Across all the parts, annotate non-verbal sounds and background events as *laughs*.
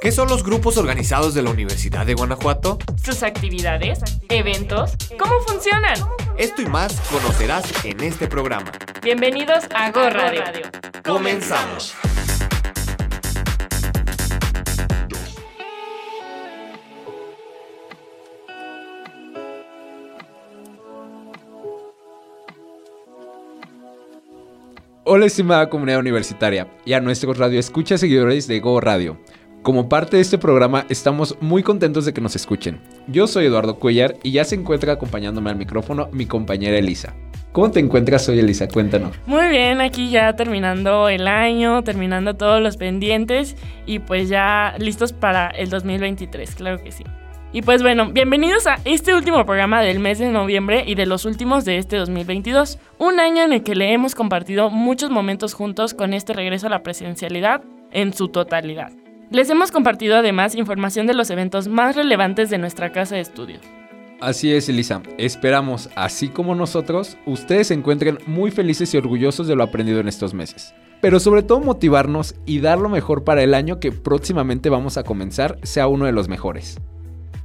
¿Qué son los grupos organizados de la Universidad de Guanajuato? Sus actividades, eventos, ¿cómo funcionan? Esto y más conocerás en este programa. Bienvenidos a Go Radio. Comenzamos. Hola estimada comunidad universitaria y a nuestros radioescuchas seguidores de Go Radio. Como parte de este programa estamos muy contentos de que nos escuchen. Yo soy Eduardo Cuellar y ya se encuentra acompañándome al micrófono mi compañera Elisa. ¿Cómo te encuentras hoy Elisa? Cuéntanos. Muy bien, aquí ya terminando el año, terminando todos los pendientes y pues ya listos para el 2023, claro que sí. Y pues bueno, bienvenidos a este último programa del mes de noviembre y de los últimos de este 2022. Un año en el que le hemos compartido muchos momentos juntos con este regreso a la presencialidad en su totalidad. Les hemos compartido además información de los eventos más relevantes de nuestra casa de estudios. Así es, Elisa. Esperamos, así como nosotros, ustedes se encuentren muy felices y orgullosos de lo aprendido en estos meses. Pero sobre todo motivarnos y dar lo mejor para el año que próximamente vamos a comenzar sea uno de los mejores.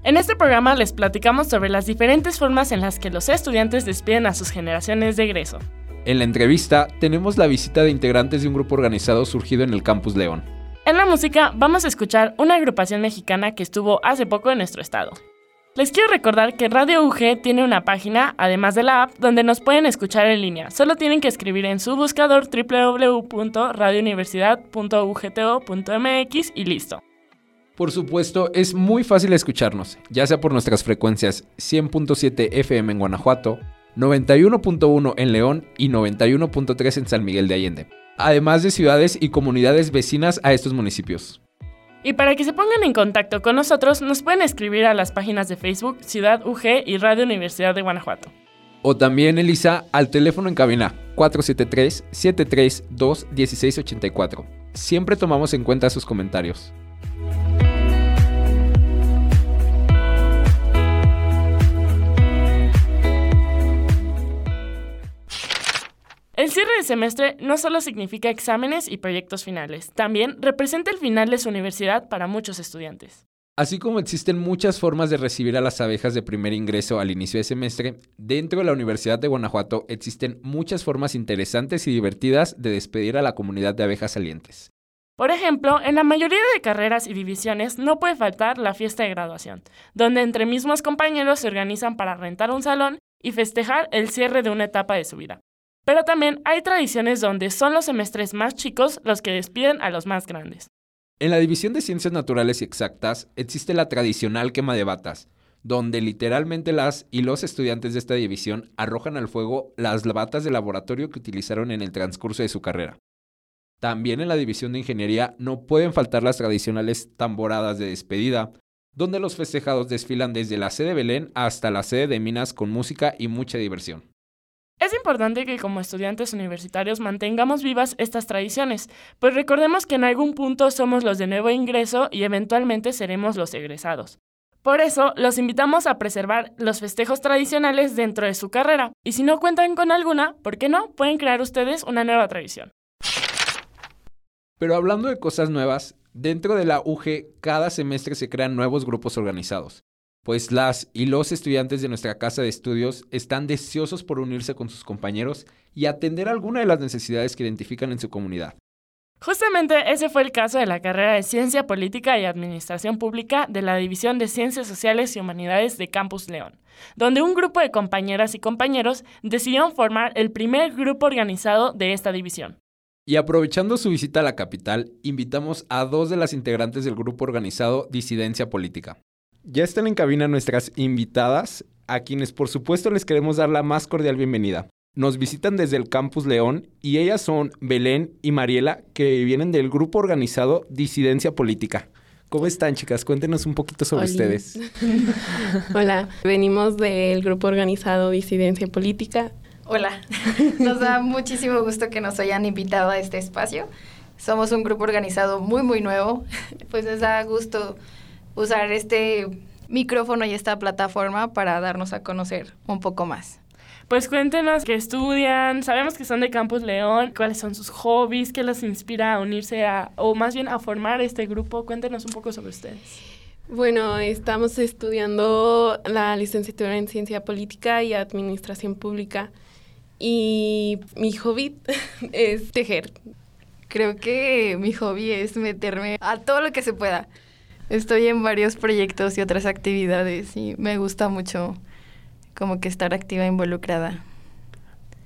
En este programa les platicamos sobre las diferentes formas en las que los estudiantes despiden a sus generaciones de egreso. En la entrevista tenemos la visita de integrantes de un grupo organizado surgido en el Campus León. En la música vamos a escuchar una agrupación mexicana que estuvo hace poco en nuestro estado. Les quiero recordar que Radio UG tiene una página, además de la app, donde nos pueden escuchar en línea. Solo tienen que escribir en su buscador www.radiouniversidad.ugto.mx y listo. Por supuesto, es muy fácil escucharnos, ya sea por nuestras frecuencias 100.7 FM en Guanajuato, 91.1 en León y 91.3 en San Miguel de Allende, además de ciudades y comunidades vecinas a estos municipios. Y para que se pongan en contacto con nosotros, nos pueden escribir a las páginas de Facebook Ciudad UG y Radio Universidad de Guanajuato. O también, Elisa, al teléfono en cabina 473-732-1684. Siempre tomamos en cuenta sus comentarios. El cierre de semestre no solo significa exámenes y proyectos finales, también representa el final de su universidad para muchos estudiantes. Así como existen muchas formas de recibir a las abejas de primer ingreso al inicio de semestre, dentro de la Universidad de Guanajuato existen muchas formas interesantes y divertidas de despedir a la comunidad de abejas salientes. Por ejemplo, en la mayoría de carreras y divisiones no puede faltar la fiesta de graduación, donde entre mismos compañeros se organizan para rentar un salón y festejar el cierre de una etapa de su vida. Pero también hay tradiciones donde son los semestres más chicos los que despiden a los más grandes. En la división de ciencias naturales y exactas existe la tradicional quema de batas, donde literalmente las y los estudiantes de esta división arrojan al fuego las batas de laboratorio que utilizaron en el transcurso de su carrera. También en la división de ingeniería no pueden faltar las tradicionales tamboradas de despedida, donde los festejados desfilan desde la sede de Belén hasta la sede de Minas con música y mucha diversión. Es importante que como estudiantes universitarios mantengamos vivas estas tradiciones, pues recordemos que en algún punto somos los de nuevo ingreso y eventualmente seremos los egresados. Por eso, los invitamos a preservar los festejos tradicionales dentro de su carrera, y si no cuentan con alguna, ¿por qué no? Pueden crear ustedes una nueva tradición. Pero hablando de cosas nuevas, dentro de la UG cada semestre se crean nuevos grupos organizados pues las y los estudiantes de nuestra casa de estudios están deseosos por unirse con sus compañeros y atender alguna de las necesidades que identifican en su comunidad. Justamente ese fue el caso de la carrera de Ciencia Política y Administración Pública de la División de Ciencias Sociales y Humanidades de Campus León, donde un grupo de compañeras y compañeros decidieron formar el primer grupo organizado de esta división. Y aprovechando su visita a la capital, invitamos a dos de las integrantes del grupo organizado Disidencia Política, ya están en cabina nuestras invitadas, a quienes por supuesto les queremos dar la más cordial bienvenida. Nos visitan desde el Campus León y ellas son Belén y Mariela, que vienen del grupo organizado Disidencia Política. ¿Cómo están, chicas? Cuéntenos un poquito sobre ustedes. *laughs* Hola, venimos del grupo organizado Disidencia Política. Hola, *laughs* nos da muchísimo gusto que nos hayan invitado a este espacio. Somos un grupo organizado muy, muy nuevo, *laughs* pues nos da gusto usar este micrófono y esta plataforma para darnos a conocer un poco más. Pues cuéntenos qué estudian, sabemos que son de Campus León, cuáles son sus hobbies, qué los inspira a unirse a, o más bien a formar este grupo. Cuéntenos un poco sobre ustedes. Bueno, estamos estudiando la licenciatura en Ciencia Política y Administración Pública y mi hobby *laughs* es tejer. Creo que mi hobby es meterme a todo lo que se pueda. Estoy en varios proyectos y otras actividades y me gusta mucho como que estar activa e involucrada.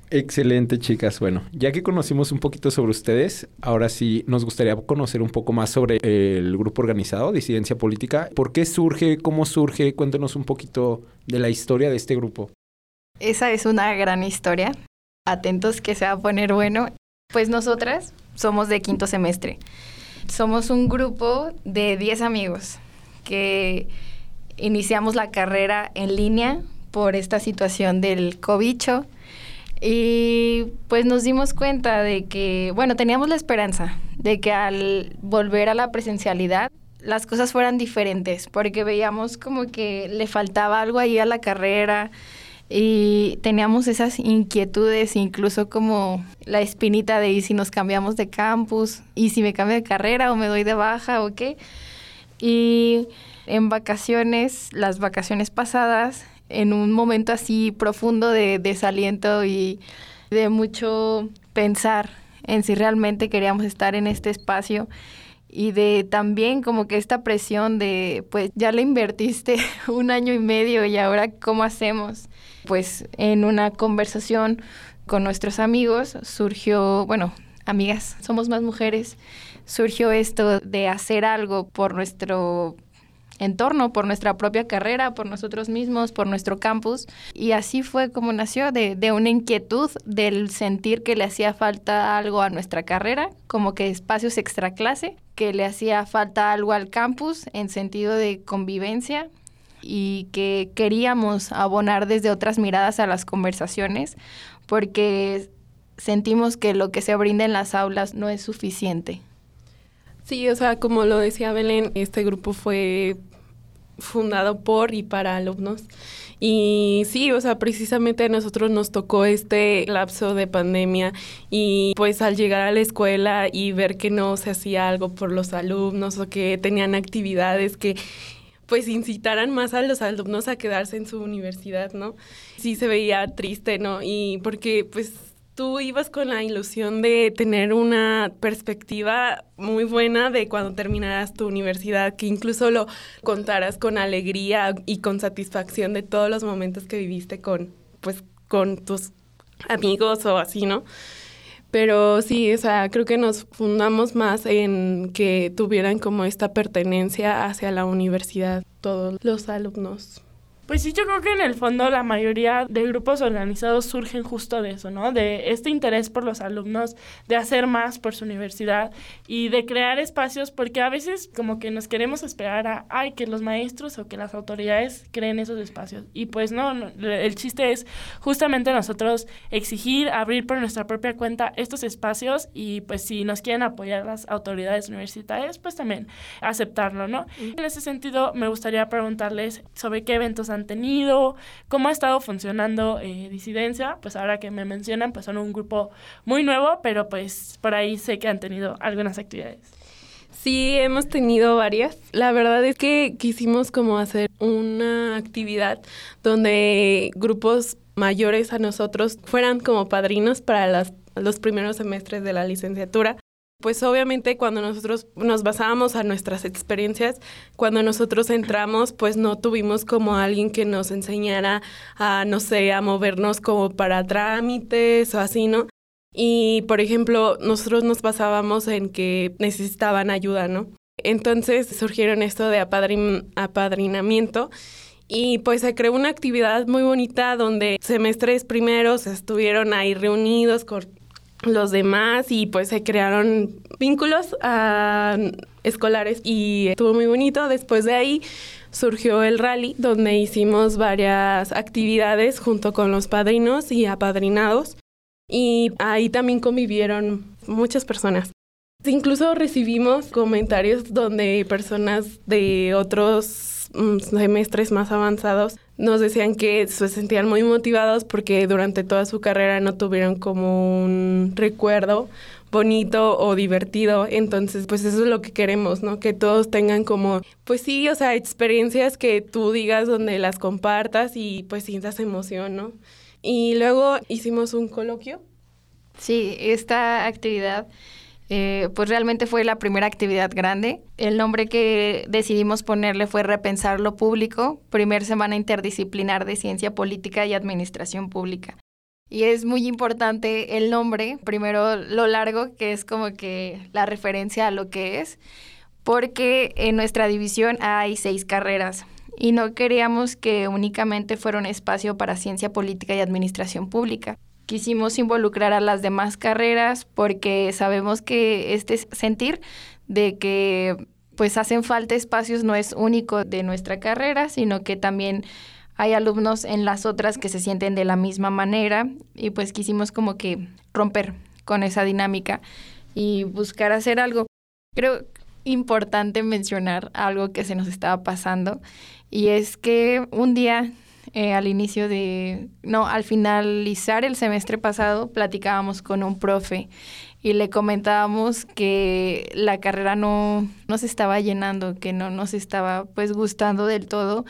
Excelente, chicas. Bueno, ya que conocimos un poquito sobre ustedes, ahora sí nos gustaría conocer un poco más sobre el grupo organizado Disidencia Política. ¿Por qué surge? ¿Cómo surge? Cuéntenos un poquito de la historia de este grupo. Esa es una gran historia. Atentos que se va a poner bueno. Pues nosotras somos de quinto semestre. Somos un grupo de 10 amigos que iniciamos la carrera en línea por esta situación del cobicho y pues nos dimos cuenta de que, bueno, teníamos la esperanza de que al volver a la presencialidad las cosas fueran diferentes, porque veíamos como que le faltaba algo ahí a la carrera y teníamos esas inquietudes, incluso como la espinita de y si nos cambiamos de campus, y si me cambio de carrera o me doy de baja o qué. Y en vacaciones, las vacaciones pasadas, en un momento así profundo de desaliento y de mucho pensar en si realmente queríamos estar en este espacio y de también como que esta presión de pues ya le invertiste *laughs* un año y medio y ahora cómo hacemos pues en una conversación con nuestros amigos surgió bueno amigas somos más mujeres surgió esto de hacer algo por nuestro entorno, por nuestra propia carrera, por nosotros mismos, por nuestro campus. Y así fue como nació de, de, una inquietud del sentir que le hacía falta algo a nuestra carrera, como que espacios extra clase, que le hacía falta algo al campus en sentido de convivencia y que queríamos abonar desde otras miradas a las conversaciones porque sentimos que lo que se brinda en las aulas no es suficiente. Sí, o sea, como lo decía Belén, este grupo fue fundado por y para alumnos. Y sí, o sea, precisamente a nosotros nos tocó este lapso de pandemia y pues al llegar a la escuela y ver que no se hacía algo por los alumnos o que tenían actividades que pues incitaran más a los alumnos a quedarse en su universidad, ¿no? Sí se veía triste, ¿no? Y porque pues tú ibas con la ilusión de tener una perspectiva muy buena de cuando terminaras tu universidad, que incluso lo contaras con alegría y con satisfacción de todos los momentos que viviste con, pues, con tus amigos o así, ¿no? Pero sí, o sea, creo que nos fundamos más en que tuvieran como esta pertenencia hacia la universidad todos los alumnos. Pues sí, yo creo que en el fondo la mayoría de grupos organizados surgen justo de eso, ¿no? De este interés por los alumnos, de hacer más por su universidad y de crear espacios, porque a veces como que nos queremos esperar a, ay, que los maestros o que las autoridades creen esos espacios. Y pues no, el chiste es justamente nosotros exigir, abrir por nuestra propia cuenta estos espacios y pues si nos quieren apoyar las autoridades universitarias, pues también aceptarlo, ¿no? En ese sentido, me gustaría preguntarles sobre qué eventos han han tenido, cómo ha estado funcionando eh, Disidencia. Pues ahora que me mencionan, pues son un grupo muy nuevo, pero pues por ahí sé que han tenido algunas actividades. Sí, hemos tenido varias. La verdad es que quisimos como hacer una actividad donde grupos mayores a nosotros fueran como padrinos para los primeros semestres de la licenciatura. Pues obviamente cuando nosotros nos basábamos a nuestras experiencias, cuando nosotros entramos, pues no tuvimos como alguien que nos enseñara a, no sé, a movernos como para trámites o así, ¿no? Y, por ejemplo, nosotros nos basábamos en que necesitaban ayuda, ¿no? Entonces surgieron esto de apadrinamiento y pues se creó una actividad muy bonita donde semestres primeros estuvieron ahí reunidos con los demás y pues se crearon vínculos ah, escolares y estuvo muy bonito. Después de ahí surgió el rally donde hicimos varias actividades junto con los padrinos y apadrinados y ahí también convivieron muchas personas. Incluso recibimos comentarios donde personas de otros mm, semestres más avanzados nos decían que se sentían muy motivados porque durante toda su carrera no tuvieron como un recuerdo bonito o divertido. Entonces, pues eso es lo que queremos, ¿no? Que todos tengan como, pues sí, o sea, experiencias que tú digas donde las compartas y pues sientas emoción, ¿no? Y luego hicimos un coloquio. Sí, esta actividad eh, pues realmente fue la primera actividad grande. El nombre que decidimos ponerle fue Repensar lo Público, primer semana interdisciplinar de Ciencia Política y Administración Pública. Y es muy importante el nombre, primero lo largo, que es como que la referencia a lo que es, porque en nuestra división hay seis carreras y no queríamos que únicamente fuera un espacio para ciencia política y administración pública. Quisimos involucrar a las demás carreras porque sabemos que este sentir de que pues hacen falta espacios no es único de nuestra carrera, sino que también hay alumnos en las otras que se sienten de la misma manera y pues quisimos como que romper con esa dinámica y buscar hacer algo. Creo importante mencionar algo que se nos estaba pasando y es que un día eh, al inicio de, no, al finalizar el semestre pasado platicábamos con un profe y le comentábamos que la carrera no, no se estaba llenando, que no nos estaba pues gustando del todo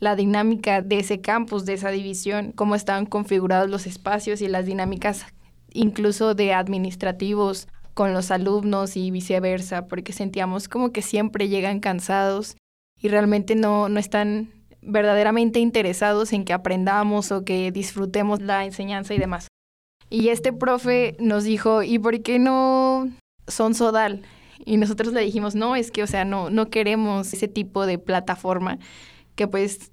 la dinámica de ese campus, de esa división, cómo estaban configurados los espacios y las dinámicas incluso de administrativos con los alumnos y viceversa, porque sentíamos como que siempre llegan cansados y realmente no, no están verdaderamente interesados en que aprendamos o que disfrutemos la enseñanza y demás. Y este profe nos dijo, ¿y por qué no son Sodal? Y nosotros le dijimos, no, es que, o sea, no, no queremos ese tipo de plataforma que pues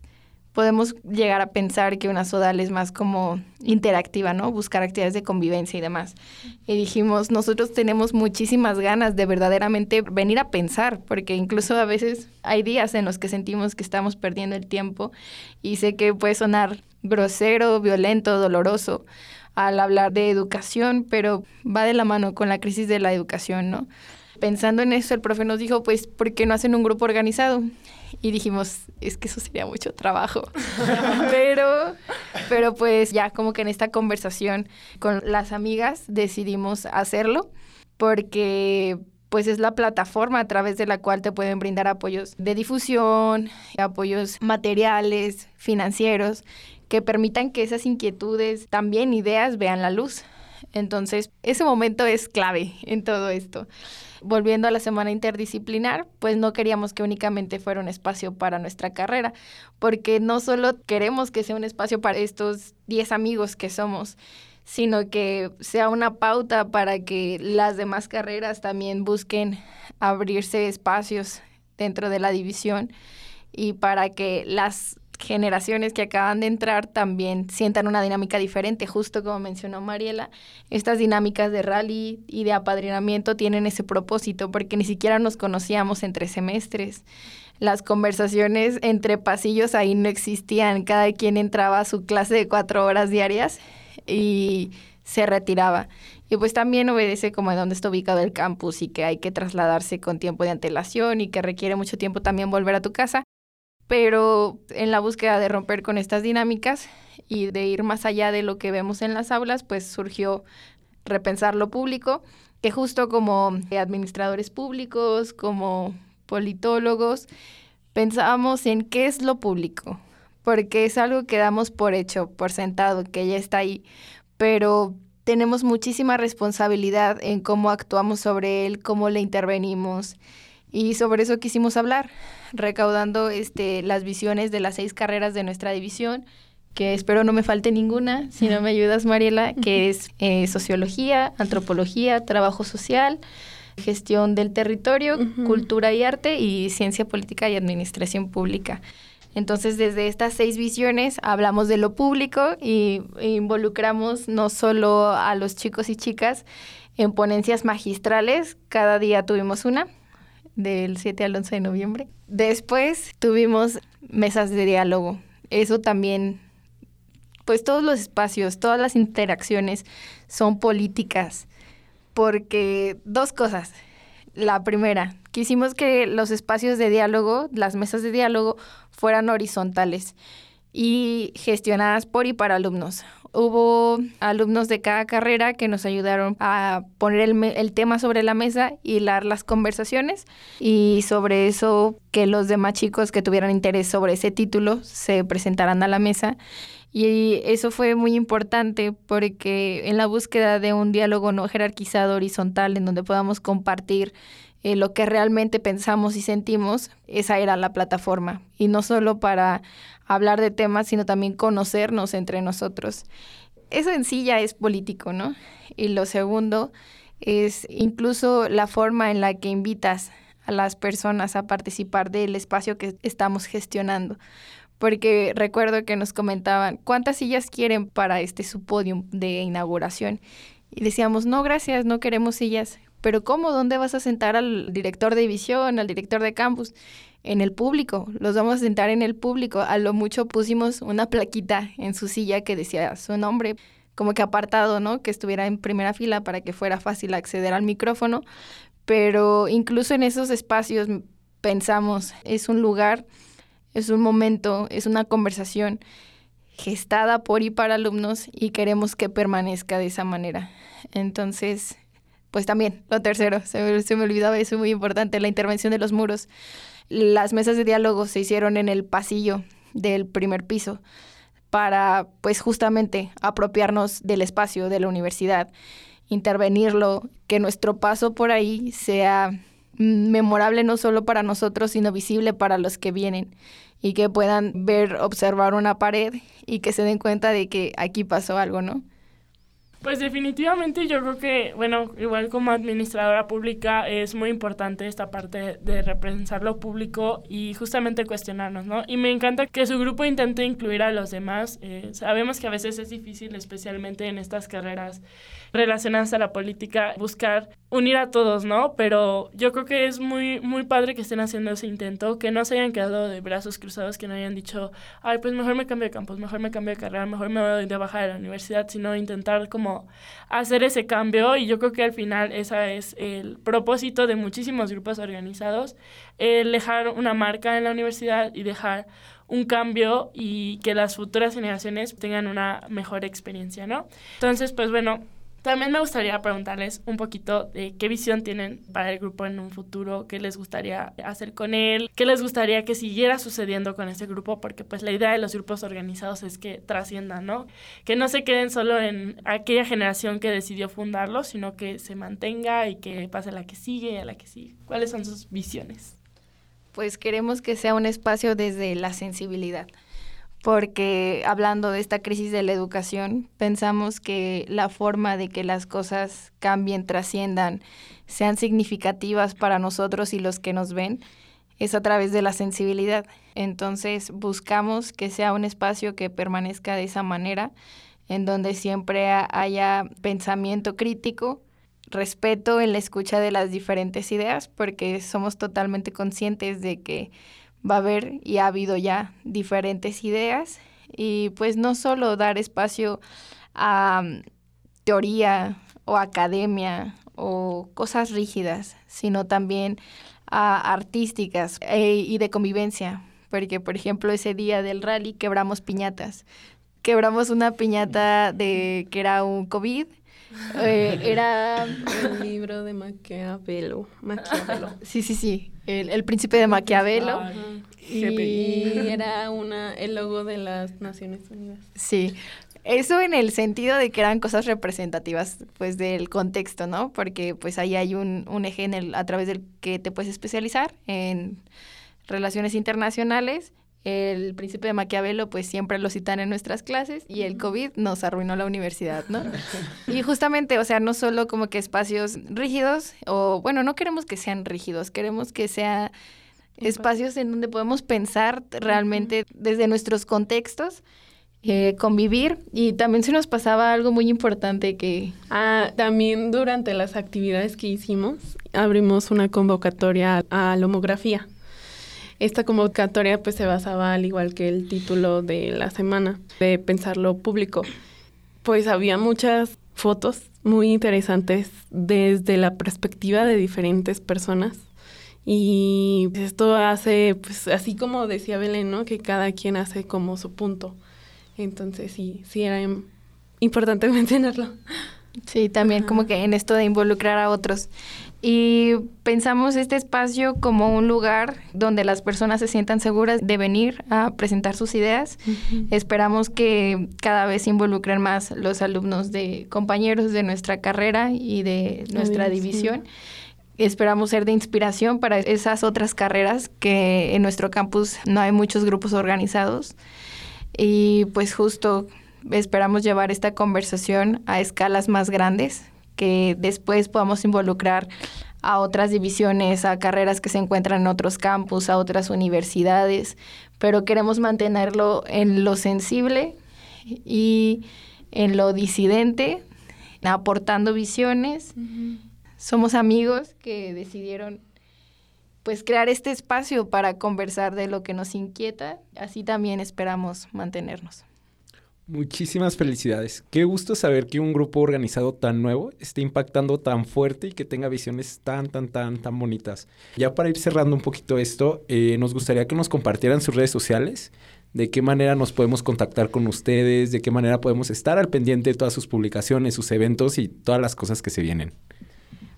podemos llegar a pensar que una sodal es más como interactiva, ¿no? Buscar actividades de convivencia y demás. Y dijimos, nosotros tenemos muchísimas ganas de verdaderamente venir a pensar, porque incluso a veces hay días en los que sentimos que estamos perdiendo el tiempo y sé que puede sonar grosero, violento, doloroso al hablar de educación, pero va de la mano con la crisis de la educación, ¿no? Pensando en eso, el profe nos dijo, pues, ¿por qué no hacen un grupo organizado? Y dijimos, es que eso sería mucho trabajo. *laughs* pero, pero pues ya como que en esta conversación con las amigas decidimos hacerlo porque pues es la plataforma a través de la cual te pueden brindar apoyos de difusión, apoyos materiales, financieros, que permitan que esas inquietudes, también ideas, vean la luz. Entonces, ese momento es clave en todo esto volviendo a la semana interdisciplinar, pues no queríamos que únicamente fuera un espacio para nuestra carrera, porque no solo queremos que sea un espacio para estos 10 amigos que somos, sino que sea una pauta para que las demás carreras también busquen abrirse espacios dentro de la división y para que las generaciones que acaban de entrar también sientan una dinámica diferente, justo como mencionó Mariela. Estas dinámicas de rally y de apadrinamiento tienen ese propósito porque ni siquiera nos conocíamos entre semestres. Las conversaciones entre pasillos ahí no existían, cada quien entraba a su clase de cuatro horas diarias y se retiraba. Y pues también obedece como de dónde está ubicado el campus y que hay que trasladarse con tiempo de antelación y que requiere mucho tiempo también volver a tu casa pero en la búsqueda de romper con estas dinámicas y de ir más allá de lo que vemos en las aulas, pues surgió repensar lo público, que justo como administradores públicos, como politólogos, pensábamos en qué es lo público, porque es algo que damos por hecho, por sentado, que ya está ahí, pero tenemos muchísima responsabilidad en cómo actuamos sobre él, cómo le intervenimos y sobre eso quisimos hablar, recaudando este, las visiones de las seis carreras de nuestra división, que espero no me falte ninguna, si no me ayudas, Mariela, que es eh, sociología, antropología, trabajo social, gestión del territorio, cultura y arte y ciencia política y administración pública. Entonces, desde estas seis visiones hablamos de lo público y involucramos no solo a los chicos y chicas en ponencias magistrales, cada día tuvimos una, del 7 al 11 de noviembre. Después tuvimos mesas de diálogo. Eso también, pues todos los espacios, todas las interacciones son políticas, porque dos cosas. La primera, quisimos que los espacios de diálogo, las mesas de diálogo, fueran horizontales y gestionadas por y para alumnos. Hubo alumnos de cada carrera que nos ayudaron a poner el, el, tema sobre la mesa y hilar las conversaciones y sobre eso que los demás chicos que tuvieran interés sobre ese título se presentaran a la mesa. Y eso fue muy importante porque en la búsqueda de un diálogo no jerarquizado horizontal en donde podamos compartir eh, lo que realmente pensamos y sentimos, esa era la plataforma. Y no solo para hablar de temas, sino también conocernos entre nosotros. Eso en sí ya es político, ¿no? Y lo segundo es incluso la forma en la que invitas a las personas a participar del espacio que estamos gestionando. Porque recuerdo que nos comentaban, ¿cuántas sillas quieren para este su podium de inauguración? Y decíamos, no, gracias, no queremos sillas. Pero ¿cómo? ¿Dónde vas a sentar al director de división, al director de campus? En el público, los vamos a sentar en el público. A lo mucho pusimos una plaquita en su silla que decía su nombre, como que apartado, ¿no? Que estuviera en primera fila para que fuera fácil acceder al micrófono. Pero incluso en esos espacios pensamos, es un lugar, es un momento, es una conversación gestada por y para alumnos y queremos que permanezca de esa manera. Entonces, pues también, lo tercero, se me, se me olvidaba eso muy importante, la intervención de los muros. Las mesas de diálogo se hicieron en el pasillo del primer piso para, pues justamente, apropiarnos del espacio de la universidad, intervenirlo, que nuestro paso por ahí sea memorable no solo para nosotros, sino visible para los que vienen y que puedan ver, observar una pared y que se den cuenta de que aquí pasó algo, ¿no? Pues definitivamente yo creo que, bueno, igual como administradora pública es muy importante esta parte de repensar lo público y justamente cuestionarnos, ¿no? Y me encanta que su grupo intente incluir a los demás. Eh, sabemos que a veces es difícil, especialmente en estas carreras relacionadas a la política, buscar unir a todos, ¿no? Pero yo creo que es muy, muy padre que estén haciendo ese intento, que no se hayan quedado de brazos cruzados, que no hayan dicho, ay, pues mejor me cambio de campus, mejor me cambio de carrera, mejor me voy de baja de la universidad, sino intentar como hacer ese cambio y yo creo que al final ese es el propósito de muchísimos grupos organizados, el dejar una marca en la universidad y dejar un cambio y que las futuras generaciones tengan una mejor experiencia, ¿no? Entonces, pues bueno, también me gustaría preguntarles un poquito de qué visión tienen para el grupo en un futuro, qué les gustaría hacer con él, qué les gustaría que siguiera sucediendo con este grupo, porque pues la idea de los grupos organizados es que trasciendan, ¿no? Que no se queden solo en aquella generación que decidió fundarlo, sino que se mantenga y que pase a la que sigue y a la que sigue. ¿Cuáles son sus visiones? Pues queremos que sea un espacio desde la sensibilidad porque hablando de esta crisis de la educación, pensamos que la forma de que las cosas cambien, trasciendan, sean significativas para nosotros y los que nos ven, es a través de la sensibilidad. Entonces buscamos que sea un espacio que permanezca de esa manera, en donde siempre haya pensamiento crítico, respeto en la escucha de las diferentes ideas, porque somos totalmente conscientes de que va a haber y ha habido ya diferentes ideas y pues no solo dar espacio a mm, teoría o academia o cosas rígidas, sino también a artísticas eh, y de convivencia, porque por ejemplo ese día del rally quebramos piñatas. Quebramos una piñata de que era un COVID eh, *laughs* era el libro de Maquiavelo. Maquiavelo. *laughs* Sí, sí, sí. El, el príncipe de Maquiavelo. y era una, el logo de las Naciones Unidas. Sí. Eso en el sentido de que eran cosas representativas, pues, del contexto, ¿no? Porque, pues, ahí hay un, un eje en el, a través del que te puedes especializar en relaciones internacionales el príncipe de Maquiavelo, pues siempre lo citan en nuestras clases y el COVID nos arruinó la universidad, ¿no? *laughs* y justamente, o sea, no solo como que espacios rígidos, o bueno, no queremos que sean rígidos, queremos que sean espacios en donde podemos pensar realmente desde nuestros contextos. Eh, convivir y también se nos pasaba algo muy importante que... Ah, también durante las actividades que hicimos abrimos una convocatoria a la homografía esta convocatoria pues se basaba al igual que el título de la semana, de pensarlo público. Pues había muchas fotos muy interesantes desde la perspectiva de diferentes personas Y esto hace, pues así como decía Belén, ¿no? Que cada quien hace como su punto. Entonces sí, sí era importante *laughs* mencionarlo. Sí, también como que en esto de involucrar a otros. Y pensamos este espacio como un lugar donde las personas se sientan seguras de venir a presentar sus ideas. Esperamos que cada vez se involucren más los alumnos de compañeros de nuestra carrera y de nuestra división. Esperamos ser de inspiración para esas otras carreras que en nuestro campus no hay muchos grupos organizados. Y pues justo esperamos llevar esta conversación a escalas más grandes, que después podamos involucrar a otras divisiones, a carreras que se encuentran en otros campus, a otras universidades, pero queremos mantenerlo en lo sensible y en lo disidente, aportando visiones. Somos amigos que decidieron pues crear este espacio para conversar de lo que nos inquieta, así también esperamos mantenernos. Muchísimas felicidades. Qué gusto saber que un grupo organizado tan nuevo esté impactando tan fuerte y que tenga visiones tan, tan, tan, tan bonitas. Ya para ir cerrando un poquito esto, eh, nos gustaría que nos compartieran sus redes sociales, de qué manera nos podemos contactar con ustedes, de qué manera podemos estar al pendiente de todas sus publicaciones, sus eventos y todas las cosas que se vienen.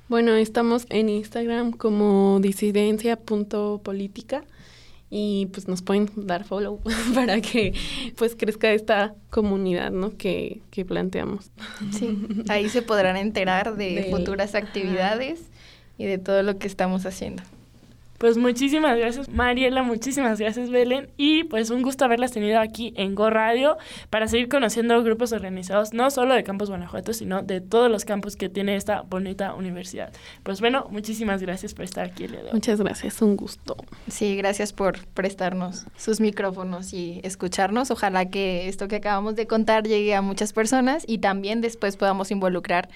Bueno, estamos en Instagram como disidencia.política y pues nos pueden dar follow *laughs* para que pues crezca esta comunidad ¿no? que, que planteamos. Sí, ahí se podrán enterar de, futuras actividades y de todo lo que estamos haciendo. Pues muchísimas gracias Mariela, muchísimas gracias Belén y pues un gusto haberlas tenido aquí en Go Radio para seguir conociendo grupos organizados no solo de Campus Guanajuato, sino de todos los campus que tiene esta bonita universidad. Pues bueno, muchísimas gracias por estar aquí el día de hoy. Muchas gracias, un gusto. Sí, gracias por prestarnos sus micrófonos y escucharnos. Ojalá que esto que acabamos de contar llegue a muchas personas y también después podamos involucrar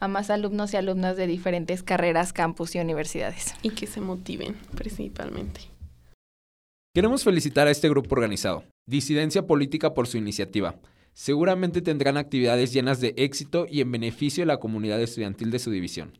a más alumnos y alumnas de diferentes carreras, campus y universidades. Y que se motiven principalmente. Queremos felicitar a este grupo organizado, Disidencia Política, por su iniciativa. Seguramente tendrán actividades llenas de éxito y en beneficio de la comunidad estudiantil de su división.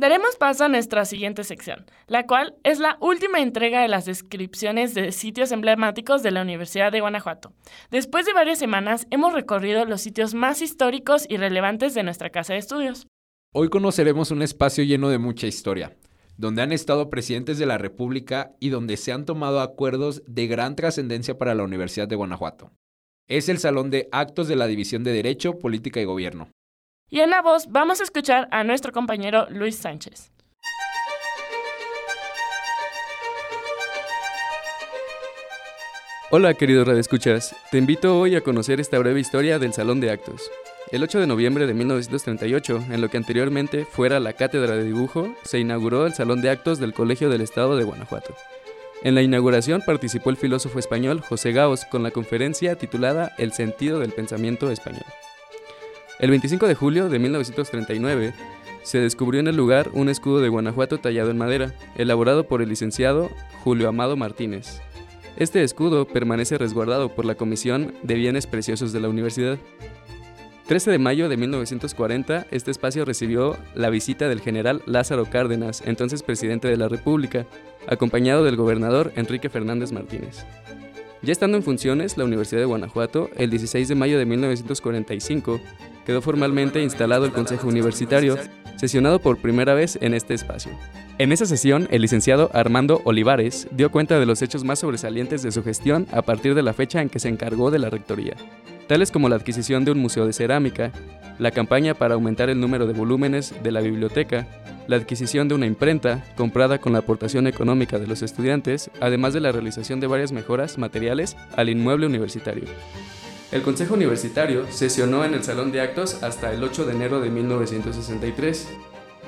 Daremos paso a nuestra siguiente sección, la cual es la última entrega de las descripciones de sitios emblemáticos de la Universidad de Guanajuato. Después de varias semanas hemos recorrido los sitios más históricos y relevantes de nuestra casa de estudios. Hoy conoceremos un espacio lleno de mucha historia, donde han estado presidentes de la República y donde se han tomado acuerdos de gran trascendencia para la Universidad de Guanajuato. Es el Salón de Actos de la División de Derecho, Política y Gobierno. Y en la voz vamos a escuchar a nuestro compañero Luis Sánchez. Hola queridos radioescuchas, te invito hoy a conocer esta breve historia del Salón de Actos. El 8 de noviembre de 1938, en lo que anteriormente fuera la Cátedra de Dibujo, se inauguró el Salón de Actos del Colegio del Estado de Guanajuato. En la inauguración participó el filósofo español José Gaos con la conferencia titulada El sentido del pensamiento español. El 25 de julio de 1939 se descubrió en el lugar un escudo de Guanajuato tallado en madera, elaborado por el licenciado Julio Amado Martínez. Este escudo permanece resguardado por la Comisión de Bienes Preciosos de la Universidad. 13 de mayo de 1940, este espacio recibió la visita del general Lázaro Cárdenas, entonces presidente de la República, acompañado del gobernador Enrique Fernández Martínez. Ya estando en funciones, la Universidad de Guanajuato, el 16 de mayo de 1945, quedó formalmente instalado el Consejo Universitario, sesionado por primera vez en este espacio. En esa sesión, el licenciado Armando Olivares dio cuenta de los hechos más sobresalientes de su gestión a partir de la fecha en que se encargó de la rectoría, tales como la adquisición de un museo de cerámica, la campaña para aumentar el número de volúmenes de la biblioteca, la adquisición de una imprenta comprada con la aportación económica de los estudiantes, además de la realización de varias mejoras materiales al inmueble universitario. El Consejo Universitario sesionó en el Salón de Actos hasta el 8 de enero de 1963.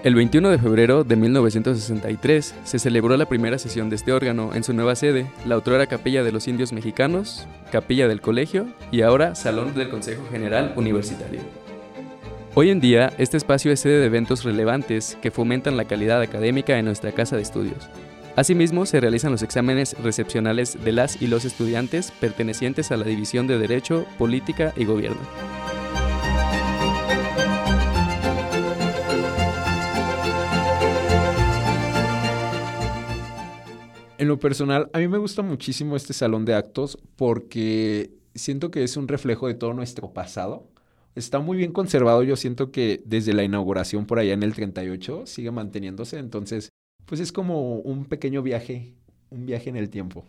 El 21 de febrero de 1963 se celebró la primera sesión de este órgano en su nueva sede, la otrora Capilla de los Indios Mexicanos, Capilla del Colegio y ahora Salón del Consejo General Universitario. Hoy en día, este espacio es sede de eventos relevantes que fomentan la calidad académica en nuestra casa de estudios. Asimismo, se realizan los exámenes recepcionales de las y los estudiantes pertenecientes a la División de Derecho, Política y Gobierno. Lo personal, a mí me gusta muchísimo este salón de actos porque siento que es un reflejo de todo nuestro pasado. Está muy bien conservado, yo siento que desde la inauguración por allá en el 38 sigue manteniéndose, entonces pues es como un pequeño viaje, un viaje en el tiempo.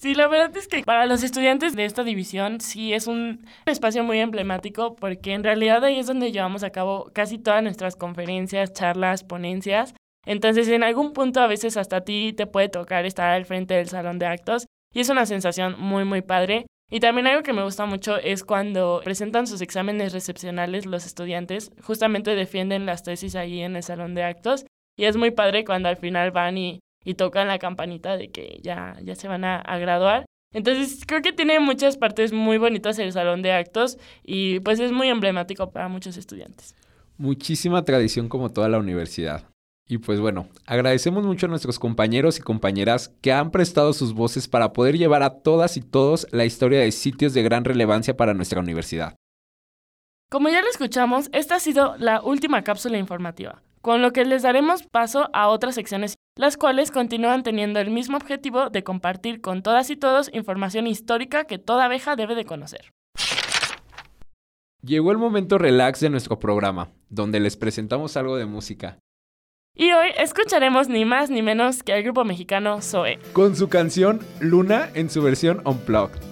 Sí, la verdad es que para los estudiantes de esta división sí es un espacio muy emblemático porque en realidad ahí es donde llevamos a cabo casi todas nuestras conferencias, charlas, ponencias. Entonces en algún punto a veces hasta a ti te puede tocar estar al frente del salón de actos y es una sensación muy muy padre. Y también algo que me gusta mucho es cuando presentan sus exámenes recepcionales los estudiantes, justamente defienden las tesis ahí en el salón de actos y es muy padre cuando al final van y tocan la campanita de que ya, ya se van a, graduar. Entonces creo que tiene muchas partes muy bonitas el salón de actos y pues es muy emblemático para muchos estudiantes. Muchísima tradición como toda la universidad. Y pues bueno, agradecemos mucho a nuestros compañeros y compañeras que han prestado sus voces para poder llevar a todas y todos la historia de sitios de gran relevancia para nuestra universidad. Como ya lo escuchamos, esta ha sido la última cápsula informativa, con lo que les daremos paso a otras secciones las cuales continúan teniendo el mismo objetivo de compartir con todas y todos información histórica que toda abeja debe de conocer. Llegó el momento relax de nuestro programa, donde les presentamos algo de música. Y hoy escucharemos ni más ni menos que al grupo mexicano Zoe. Con su canción Luna en su versión Unplugged.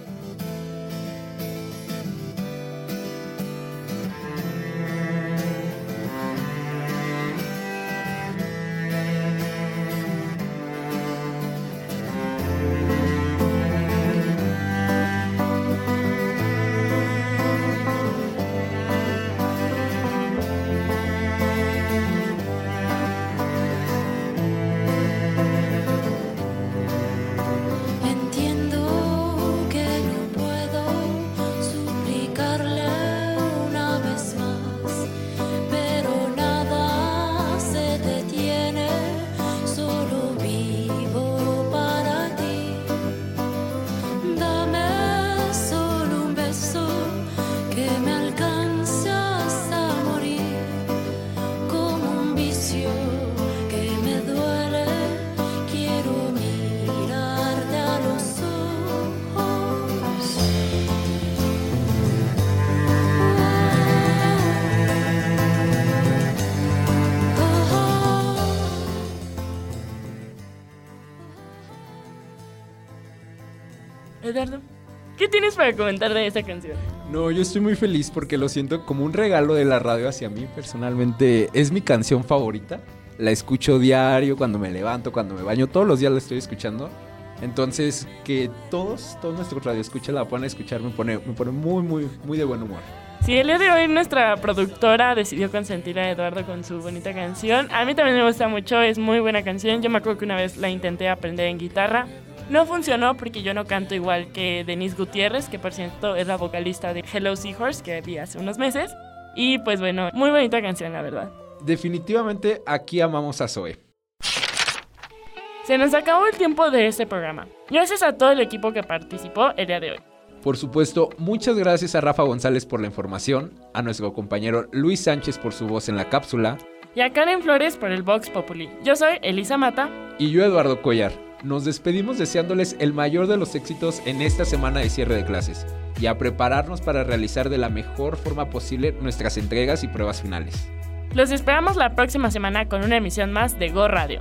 Eduardo, ¿qué tienes para comentar de esta canción? No, yo estoy muy feliz porque lo siento como un regalo de la radio hacia mí. Personalmente es mi canción favorita. La escucho diario, cuando me levanto, cuando me baño, todos los días la estoy escuchando. Entonces, que todos, todos nuestros radioescuchas la puedan escuchar me pone, me pone muy, muy, muy de buen humor. Sí, el día de hoy nuestra productora decidió consentir a Eduardo con su bonita canción. A mí también me gusta mucho, es muy buena canción. Yo me acuerdo que una vez la intenté aprender en guitarra. No funcionó porque yo no canto igual que Denise Gutiérrez, que por cierto es la vocalista de Hello Seahorse que vi hace unos meses. Y pues bueno, muy bonita canción, la verdad. Definitivamente aquí amamos a Zoe. Se nos acabó el tiempo de este programa. Gracias a todo el equipo que participó el día de hoy. Por supuesto, muchas gracias a Rafa González por la información, a nuestro compañero Luis Sánchez por su voz en la cápsula, y a Karen Flores por el Vox Populi. Yo soy Elisa Mata. Y yo Eduardo Collar. Nos despedimos deseándoles el mayor de los éxitos en esta semana de cierre de clases y a prepararnos para realizar de la mejor forma posible nuestras entregas y pruebas finales. Los esperamos la próxima semana con una emisión más de Go Radio.